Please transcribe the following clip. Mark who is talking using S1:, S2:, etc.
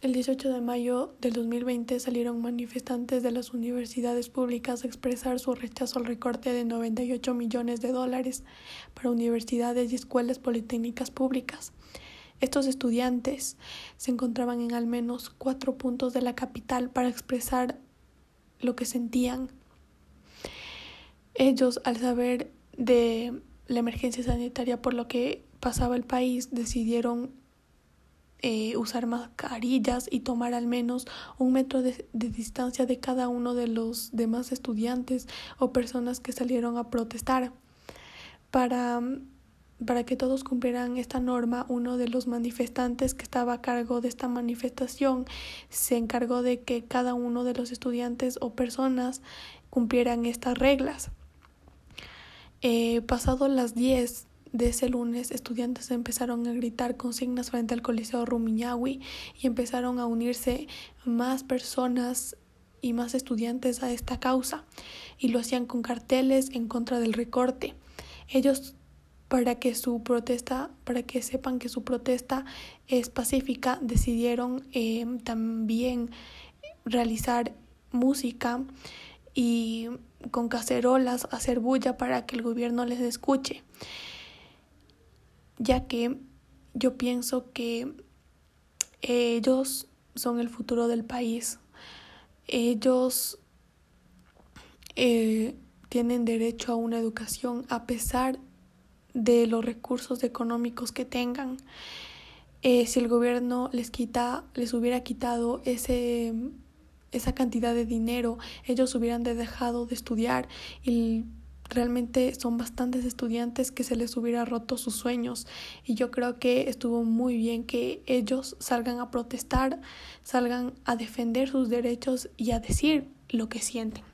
S1: El 18 de mayo del 2020 salieron manifestantes de las universidades públicas a expresar su rechazo al recorte de 98 millones de dólares para universidades y escuelas politécnicas públicas. Estos estudiantes se encontraban en al menos cuatro puntos de la capital para expresar lo que sentían. Ellos, al saber de la emergencia sanitaria por lo que pasaba el país, decidieron eh, usar mascarillas y tomar al menos un metro de, distancia de cada uno de los demás estudiantes o personas que salieron a protestar. Para, para que todos cumplieran esta norma, uno de los manifestantes que estaba a cargo de esta manifestación se encargó de que cada uno de los estudiantes o personas cumplieran estas reglas. Eh, pasado las 10 de ese lunes, estudiantes empezaron a gritar consignas frente al Coliseo Rumiñahui y empezaron a unirse más personas y más estudiantes a esta causa y lo hacían con carteles en contra del recorte. Ellos para que su protesta, para que sepan que su protesta es pacífica, decidieron eh, también realizar música y con cacerolas hacer bulla para que el gobierno les escuche ya que yo pienso que ellos son el futuro del país. Ellos eh, tienen derecho a una educación a pesar de los recursos económicos que tengan. Eh, si el gobierno les quita, les hubiera quitado ese esa cantidad de dinero, ellos hubieran dejado de estudiar realmente son bastantes estudiantes que se les hubiera roto sus sueños y yo creo que estuvo muy bien que ellos salgan a protestar, salgan a defender sus derechos y a decir lo que sienten.